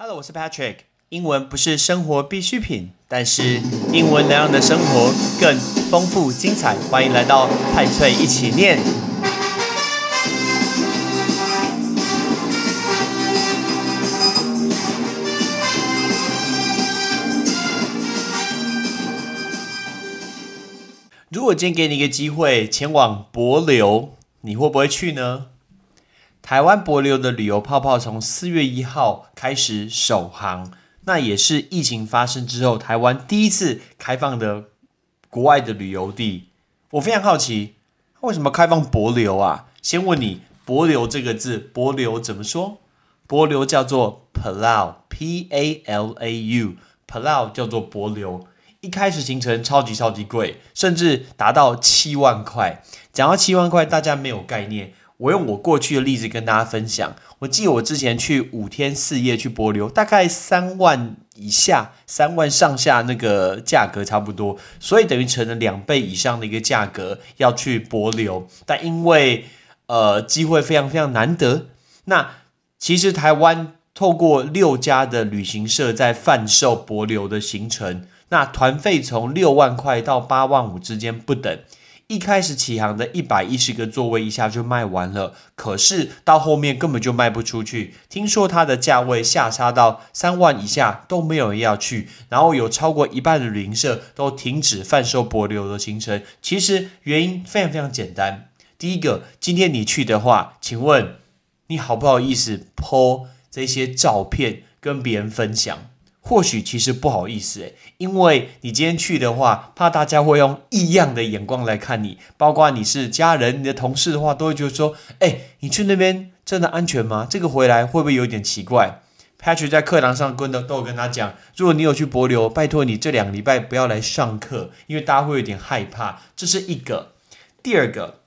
Hello，我是 Patrick。英文不是生活必需品，但是英文能让你的生活更丰富精彩。欢迎来到派翠一起念。如果今天给你一个机会前往帛琉，你会不会去呢？台湾帛琉的旅游泡泡从四月一号开始首航，那也是疫情发生之后台湾第一次开放的国外的旅游地。我非常好奇，为什么开放帛琉啊？先问你，帛琉这个字，博流怎么说？博流叫做 Palau，P A L A U，Palau 叫做博流。一开始行程超级超级贵，甚至达到七万块。讲到七万块，大家没有概念。我用我过去的例子跟大家分享。我记得我之前去五天四夜去波流，大概三万以下、三万上下那个价格差不多，所以等于成了两倍以上的一个价格要去波流。但因为呃机会非常非常难得，那其实台湾透过六家的旅行社在贩售波流的行程，那团费从六万块到八万五之间不等。一开始起航的一百一十个座位一下就卖完了，可是到后面根本就卖不出去。听说它的价位下杀到三万以下都没有人要去，然后有超过一半的旅行社都停止贩售博流的行程。其实原因非常非常简单，第一个，今天你去的话，请问你好不好意思 po 这些照片跟别人分享？或许其实不好意思诶，因为你今天去的话，怕大家会用异样的眼光来看你，包括你是家人、你的同事的话，都会觉得说：“哎，你去那边真的安全吗？这个回来会不会有点奇怪？”Patrick 在课堂上跟的都有跟他讲，如果你有去博流，拜托你这两个礼拜不要来上课，因为大家会有点害怕。这是一个，第二个。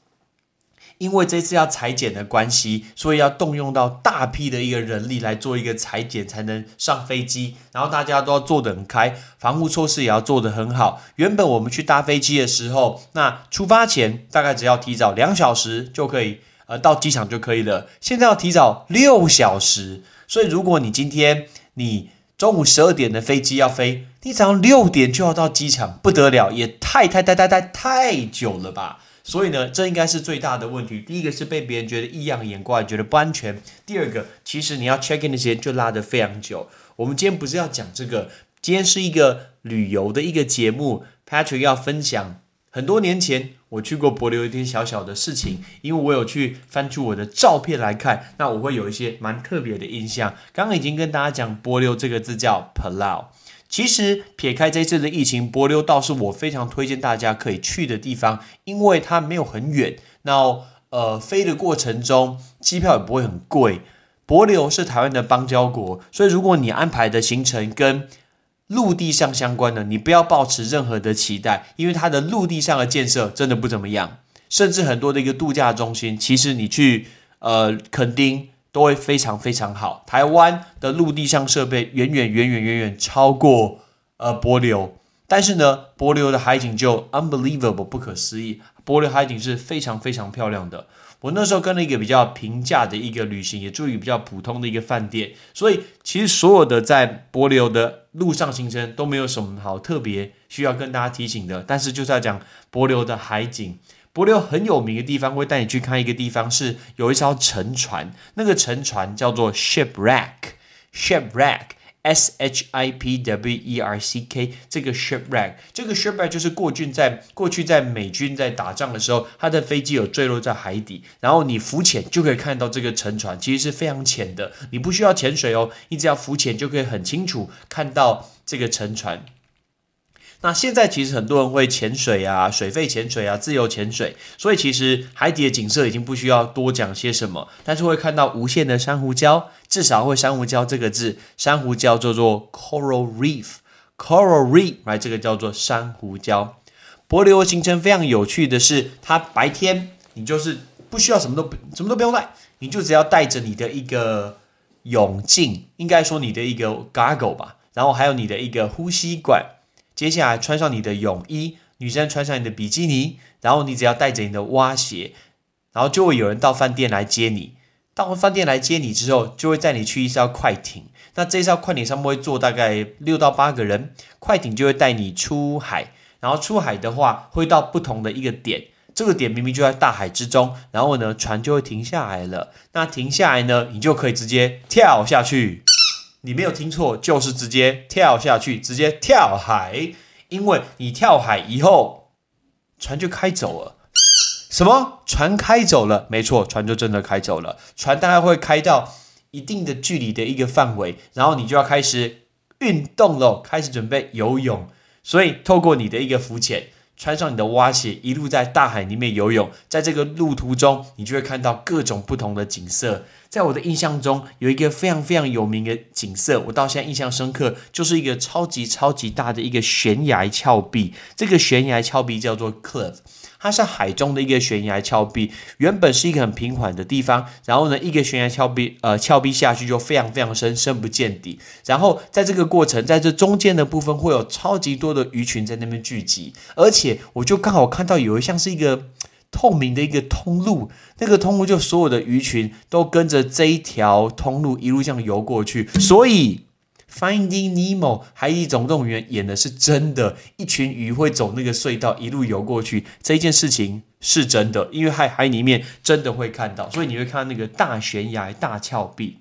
因为这次要裁剪的关系，所以要动用到大批的一个人力来做一个裁剪，才能上飞机。然后大家都要做得很开，防护措施也要做得很好。原本我们去搭飞机的时候，那出发前大概只要提早两小时就可以，呃，到机场就可以了。现在要提早六小时，所以如果你今天你中午十二点的飞机要飞，你早上六点就要到机场，不得了，也太太太太太太久了吧？所以呢，这应该是最大的问题。第一个是被别人觉得异样眼光，觉得不安全；第二个，其实你要 check in 的时间就拉得非常久。我们今天不是要讲这个，今天是一个旅游的一个节目。Patrick 要分享很多年前我去过柏流一点小小的事情，因为我有去翻出我的照片来看，那我会有一些蛮特别的印象。刚刚已经跟大家讲，柏流这个字叫 Palau。其实撇开这次的疫情，帛琉倒是我非常推荐大家可以去的地方，因为它没有很远，那呃飞的过程中机票也不会很贵。帛琉是台湾的邦交国，所以如果你安排的行程跟陆地上相关的，你不要抱持任何的期待，因为它的陆地上的建设真的不怎么样，甚至很多的一个度假中心，其实你去呃垦丁。都会非常非常好。台湾的陆地上设备远远远远远远超过呃柏流，但是呢，柏流的海景就 unbelievable 不可思议。柏流海景是非常非常漂亮的。我那时候跟了一个比较平价的一个旅行，也住于比较普通的一个饭店，所以其实所有的在柏流的路上行程都没有什么好特别需要跟大家提醒的。但是就是要讲柏流的海景。帛琉很有名的地方，会带你去看一个地方，是有一艘沉船，那个沉船叫做 shipwreck，shipwreck，s h i p w e r c k，这个 shipwreck，这个 shipwreck 就是过去在过去在美军在打仗的时候，他的飞机有坠落在海底，然后你浮潜就可以看到这个沉船，其实是非常浅的，你不需要潜水哦，你只要浮潜就可以很清楚看到这个沉船。那现在其实很多人会潜水啊，水肺潜水啊，自由潜水，所以其实海底的景色已经不需要多讲些什么，但是会看到无限的珊瑚礁，至少会珊瑚礁这个字，珊瑚礁叫做 coral reef，coral reef，来这个叫做珊瑚礁。帛琉行程非常有趣的是，它白天你就是不需要什么都什么都不用带，你就只要带着你的一个泳镜，应该说你的一个 goggle 吧，然后还有你的一个呼吸管。接下来穿上你的泳衣，女生穿上你的比基尼，然后你只要带着你的蛙鞋，然后就会有人到饭店来接你。到饭店来接你之后，就会带你去一艘快艇。那这艘快艇上面会坐大概六到八个人，快艇就会带你出海，然后出海的话会到不同的一个点，这个点明明就在大海之中，然后呢船就会停下来了。那停下来呢，你就可以直接跳下去。你没有听错，就是直接跳下去，直接跳海。因为你跳海以后，船就开走了。什么？船开走了？没错，船就真的开走了。船大概会开到一定的距离的一个范围，然后你就要开始运动了，开始准备游泳。所以，透过你的一个浮潜。穿上你的蛙鞋，一路在大海里面游泳，在这个路途中，你就会看到各种不同的景色。在我的印象中，有一个非常非常有名的景色，我到现在印象深刻，就是一个超级超级大的一个悬崖峭壁。这个悬崖峭壁叫做 cliff。它是海中的一个悬崖峭壁，原本是一个很平缓的地方，然后呢，一个悬崖峭壁，呃，峭壁下去就非常非常深，深不见底。然后在这个过程，在这中间的部分会有超级多的鱼群在那边聚集，而且我就刚好看到有一像是一个透明的一个通路，那个通路就所有的鱼群都跟着这一条通路一路这样游过去，所以。Finding Nemo，海底总动员演的是真的，一群鱼会走那个隧道一路游过去，这件事情是真的，因为海海里面真的会看到，所以你会看到那个大悬崖、大峭壁。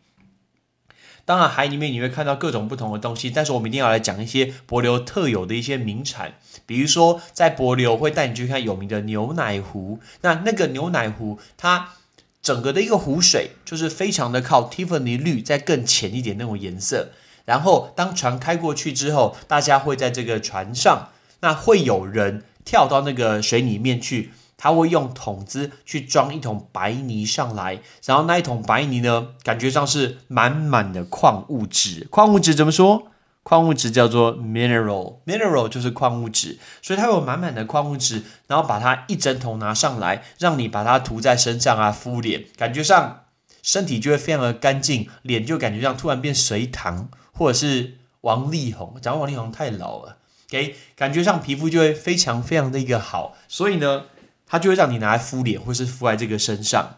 当然，海里面你会看到各种不同的东西，但是我们一定要来讲一些柏流特有的一些名产，比如说在柏流会带你去看有名的牛奶湖，那那个牛奶湖它整个的一个湖水就是非常的靠 Tiffany 绿，再更浅一点那种颜色。然后，当船开过去之后，大家会在这个船上，那会有人跳到那个水里面去，他会用桶子去装一桶白泥上来，然后那一桶白泥呢，感觉上是满满的矿物质。矿物质怎么说？矿物质叫做 mineral，mineral 就是矿物质，所以它有满满的矿物质，然后把它一整桶拿上来，让你把它涂在身上啊，敷脸，感觉上身体就会非常的干净，脸就感觉上突然变水塘。或者是王力宏，讲王力宏太老了，给感觉上皮肤就会非常非常的一个好，所以呢，它就会让你拿来敷脸，或是敷在这个身上。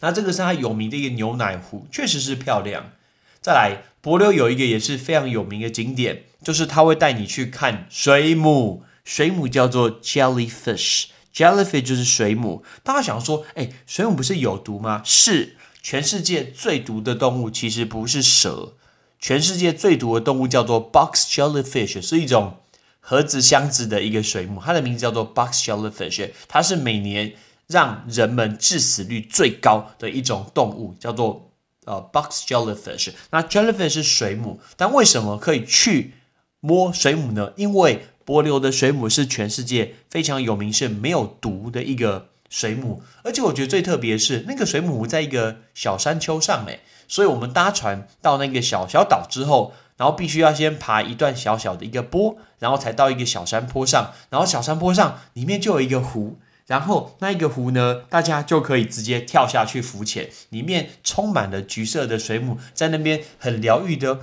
那这个是它有名的一个牛奶湖，确实是漂亮。再来，柏流有一个也是非常有名的景点，就是他会带你去看水母，水母叫做 jellyfish，jellyfish 就是水母。大家想说，哎，水母不是有毒吗？是，全世界最毒的动物其实不是蛇。全世界最毒的动物叫做 box jellyfish，是一种盒子箱子的一个水母，它的名字叫做 box jellyfish。它是每年让人们致死率最高的一种动物，叫做呃 box jellyfish。那 jellyfish 是水母，但为什么可以去摸水母呢？因为波流的水母是全世界非常有名是没有毒的一个水母，而且我觉得最特别是那个水母在一个小山丘上，诶，所以我们搭船到那个小小岛之后，然后必须要先爬一段小小的一个坡，然后才到一个小山坡上。然后小山坡上里面就有一个湖，然后那一个湖呢，大家就可以直接跳下去浮潜，里面充满了橘色的水母，在那边很疗愈的。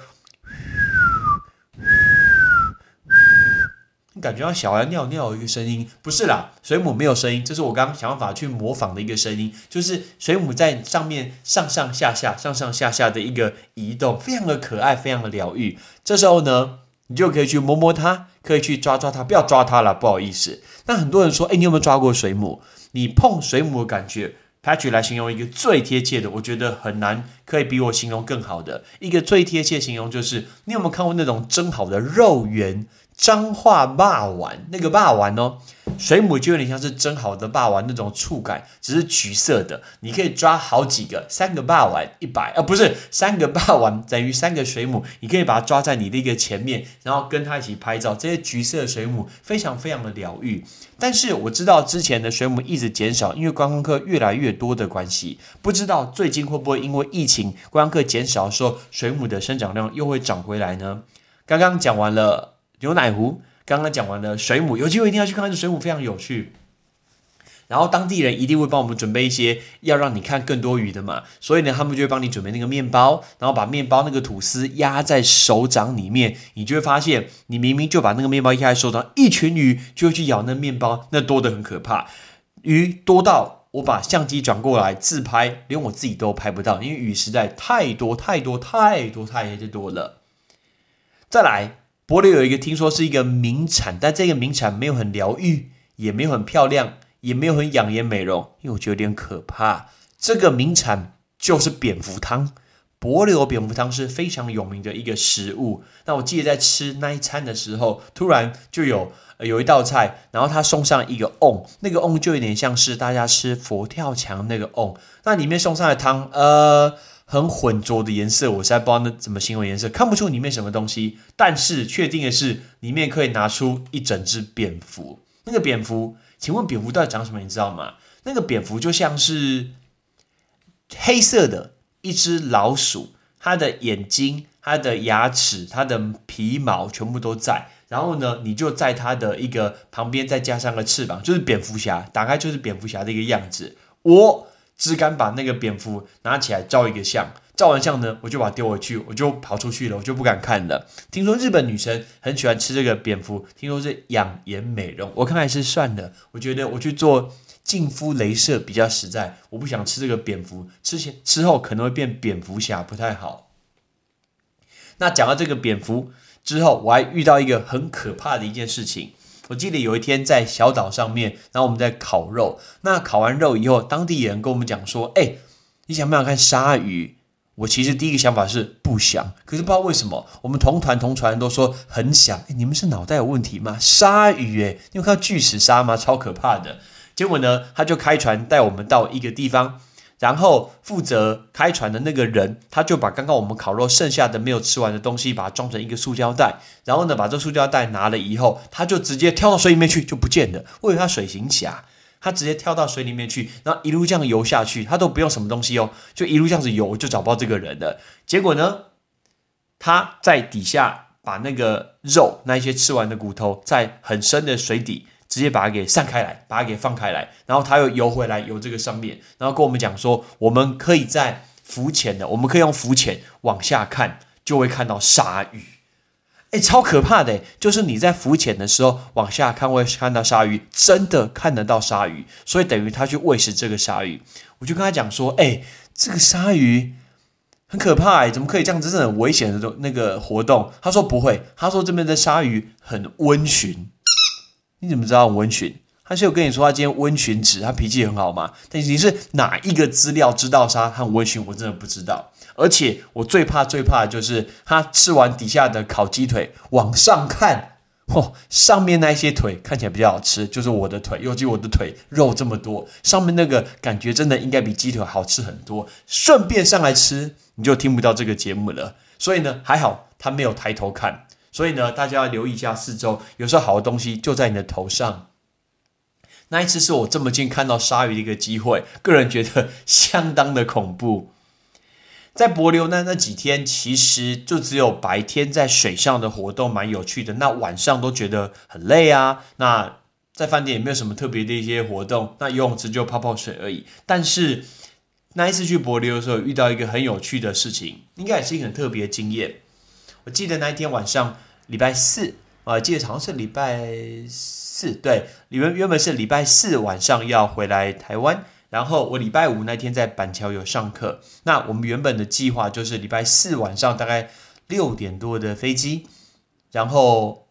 感觉到小孩尿尿一个声音，不是啦，水母没有声音，这是我刚刚想办法去模仿的一个声音，就是水母在上面上上下下、上上下下的一个移动，非常的可爱，非常的疗愈。这时候呢，你就可以去摸摸它，可以去抓抓它，不要抓它了，不好意思。那很多人说，哎，你有没有抓过水母？你碰水母的感觉，Patrick 来形容一个最贴切的，我觉得很难可以比我形容更好的一个最贴切形容，就是你有没有看过那种蒸好的肉圆？彰化霸丸那个霸丸哦，水母就有点像是蒸好的霸丸那种触感，只是橘色的。你可以抓好几个，三个霸丸一百，呃，不是三个霸丸等于三个水母，你可以把它抓在你的一个前面，然后跟它一起拍照。这些橘色的水母非常非常的疗愈。但是我知道之前的水母一直减少，因为观光客越来越多的关系。不知道最近会不会因为疫情观光客减少的时候，水母的生长量又会涨回来呢？刚刚讲完了。牛奶湖刚刚讲完了，水母有机会一定要去看看，这水母非常有趣。然后当地人一定会帮我们准备一些要让你看更多鱼的嘛，所以呢，他们就会帮你准备那个面包，然后把面包那个吐司压在手掌里面，你就会发现，你明明就把那个面包压在手掌，一群鱼就会去咬那面包，那多的很可怕，鱼多到。我把相机转过来自拍，连我自己都拍不到，因为雨实在太多太多太多太多了。再来，柏流有一个听说是一个名产，但这个名产没有很疗愈，也没有很漂亮，也没有很养颜美容，因为我觉得有点可怕。这个名产就是蝙蝠汤。柏流蝙蝠汤是非常有名的一个食物。那我记得在吃那一餐的时候，突然就有有一道菜，然后他送上一个瓮，那个瓮就有点像是大家吃佛跳墙那个瓮。那里面送上的汤，呃，很浑浊的颜色，我实在不知道那怎么形容颜色，看不出里面什么东西。但是确定的是，里面可以拿出一整只蝙蝠。那个蝙蝠，请问蝙蝠到底长什么？你知道吗？那个蝙蝠就像是黑色的。一只老鼠，它的眼睛、它的牙齿、它的皮毛全部都在。然后呢，你就在它的一个旁边再加上个翅膀，就是蝙蝠侠。打开就是蝙蝠侠的一个样子。我只敢把那个蝙蝠拿起来照一个相，照完相呢，我就把它丢回去，我就跑出去了，我就不敢看了。听说日本女生很喜欢吃这个蝙蝠，听说是养颜美容。我看还是算了，我觉得我去做。净肤镭射比较实在，我不想吃这个蝙蝠，吃前吃后可能会变蝙蝠侠，不太好。那讲到这个蝙蝠之后，我还遇到一个很可怕的一件事情。我记得有一天在小岛上面，然后我们在烤肉。那烤完肉以后，当地人跟我们讲说：“哎，你想不想看鲨鱼？”我其实第一个想法是不想，可是不知道为什么，我们同团同船都说很想。你们是脑袋有问题吗？鲨鱼，哎，你有看到巨齿鲨吗？超可怕的。结果呢，他就开船带我们到一个地方，然后负责开船的那个人，他就把刚刚我们烤肉剩下的没有吃完的东西，把它装成一个塑胶袋，然后呢，把这塑胶袋拿了以后，他就直接跳到水里面去，就不见了。为了他水行侠，他直接跳到水里面去，然后一路这样游下去，他都不用什么东西哦，就一路这样子游，就找不到这个人了。结果呢，他在底下把那个肉，那一些吃完的骨头，在很深的水底。直接把它给散开来，把它给放开来，然后它又游回来，游这个上面，然后跟我们讲说，我们可以在浮潜的，我们可以用浮潜往下看，就会看到鲨鱼。哎，超可怕的，就是你在浮潜的时候往下看会看到鲨鱼，真的看得到鲨鱼，所以等于他去喂食这个鲨鱼。我就跟他讲说，哎，这个鲨鱼很可怕，哎，怎么可以这样子？这很危险的那个活动。他说不会，他说这边的鲨鱼很温驯。你怎么知道温驯？他是有跟你说他今天温驯值，他脾气很好吗？但你是哪一个资料知道他很温驯？我真的不知道。而且我最怕最怕的就是他吃完底下的烤鸡腿往上看，嚯，上面那些腿看起来比较好吃，就是我的腿，尤其我的腿肉这么多，上面那个感觉真的应该比鸡腿好吃很多。顺便上来吃，你就听不到这个节目了。所以呢，还好他没有抬头看。所以呢，大家要留意一下四周，有时候好的东西就在你的头上。那一次是我这么近看到鲨鱼的一个机会，个人觉得相当的恐怖。在柏流那那几天，其实就只有白天在水上的活动蛮有趣的，那晚上都觉得很累啊。那在饭店也没有什么特别的一些活动，那游泳池就泡泡水而已。但是那一次去柏流的时候，遇到一个很有趣的事情，应该也是一个很特别的经验。我记得那一天晚上。礼拜四啊，记得好像是礼拜四，对，原原本是礼拜四晚上要回来台湾，然后我礼拜五那天在板桥有上课。那我们原本的计划就是礼拜四晚上大概六点多的飞机，然后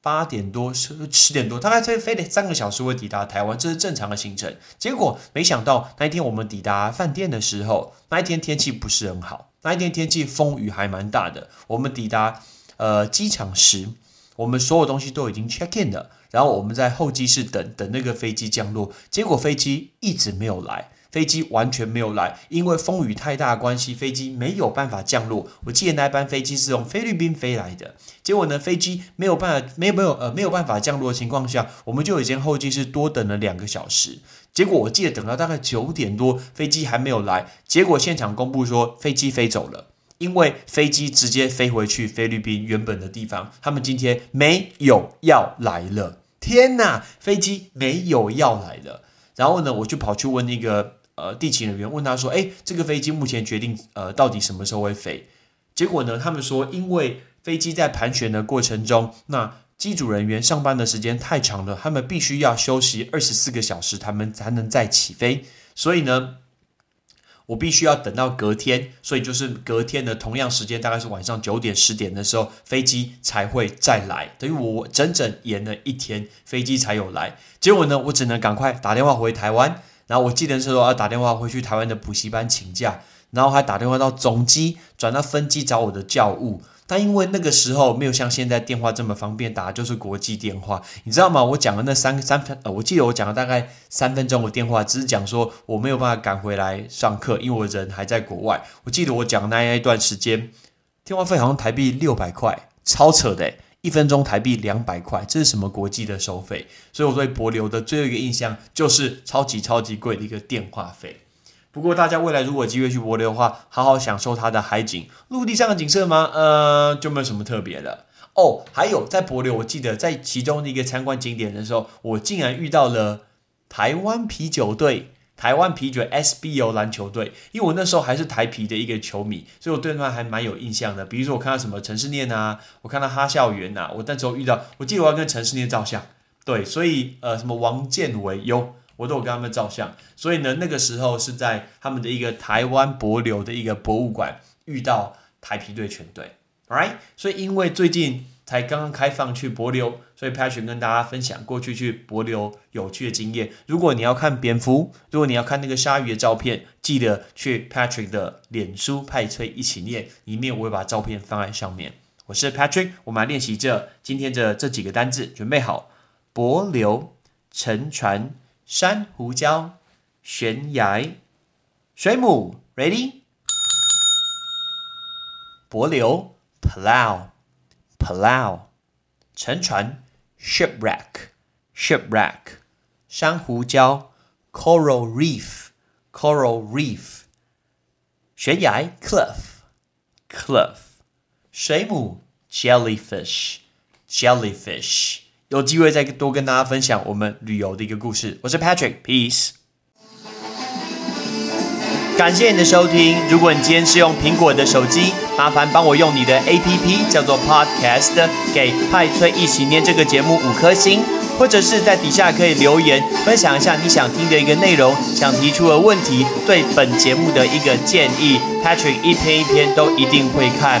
八点多十十点多，大概飞飞了三个小时会抵达台湾，这是正常的行程。结果没想到那一天我们抵达饭店的时候，那一天天气不是很好，那一天天气风雨还蛮大的。我们抵达。呃，机场时，我们所有东西都已经 check in 了，然后我们在候机室等等那个飞机降落，结果飞机一直没有来，飞机完全没有来，因为风雨太大关系，飞机没有办法降落。我记得那班飞机是从菲律宾飞来的，结果呢，飞机没有办法，没有没有呃没有办法降落的情况下，我们就已经候机室多等了两个小时。结果我记得等到大概九点多，飞机还没有来，结果现场公布说飞机飞走了。因为飞机直接飞回去菲律宾原本的地方，他们今天没有要来了。天哪，飞机没有要来了。然后呢，我就跑去问那个呃地勤人员，问他说：“哎，这个飞机目前决定呃到底什么时候会飞？”结果呢，他们说因为飞机在盘旋的过程中，那机组人员上班的时间太长了，他们必须要休息二十四个小时，他们才能再起飞。所以呢，我必须要等到隔天，所以就是隔天的同样时间，大概是晚上九点十点的时候，飞机才会再来。等于我整整延了一天，飞机才有来。结果呢，我只能赶快打电话回台湾。然后我记得是说要打电话回去台湾的补习班请假，然后还打电话到总机转到分机找我的教务。但因为那个时候没有像现在电话这么方便打，就是国际电话，你知道吗？我讲的那三三分，呃，我记得我讲了大概三分钟的电话，只是讲说我没有办法赶回来上课，因为我人还在国外。我记得我讲那一段时间，电话费好像台币六百块，超扯的，一分钟台币两百块，这是什么国际的收费？所以我对博流的最后一个印象就是超级超级贵的一个电话费。不过，大家未来如果机会去柏流的话，好好享受它的海景。陆地上的景色吗？呃，就没有什么特别的哦。还有在柏流，我记得在其中的一个参观景点的时候，我竟然遇到了台湾啤酒队、台湾啤酒 SBO 篮球队。因为我那时候还是台啤的一个球迷，所以我对他还蛮有印象的。比如说，我看到什么陈世念啊，我看到哈校园呐，我那时候遇到，我记得我要跟陈世念照相。对，所以呃，什么王建伟有。我都有跟他们照相，所以呢，那个时候是在他们的一个台湾博流的一个博物馆遇到台皮队全队，right？所以因为最近才刚刚开放去博流，所以 Patrick 跟大家分享过去去博流有趣的经验。如果你要看蝙蝠，如果你要看那个鲨鱼的照片，记得去 Patrick 的脸书派崔一起念，里面我会把照片放在上面。我是 Patrick，我们来练习这今天的这几个单字，准备好，博流沉船。珊瑚礁、悬崖、水母，ready？柏流，plow，plow，沉船，shipwreck，shipwreck，珊瑚礁，coral reef，coral reef，悬崖，cliff，cliff，水母，jellyfish，jellyfish。 有机会再多跟大家分享我们旅游的一个故事。我是 Patrick，Peace。感谢你的收听。如果你今天是用苹果的手机，麻烦帮我用你的 APP 叫做 Podcast，给派崔一起念这个节目五颗星，或者是在底下可以留言分享一下你想听的一个内容，想提出的问题，对本节目的一个建议，Patrick 一篇一篇都一定会看。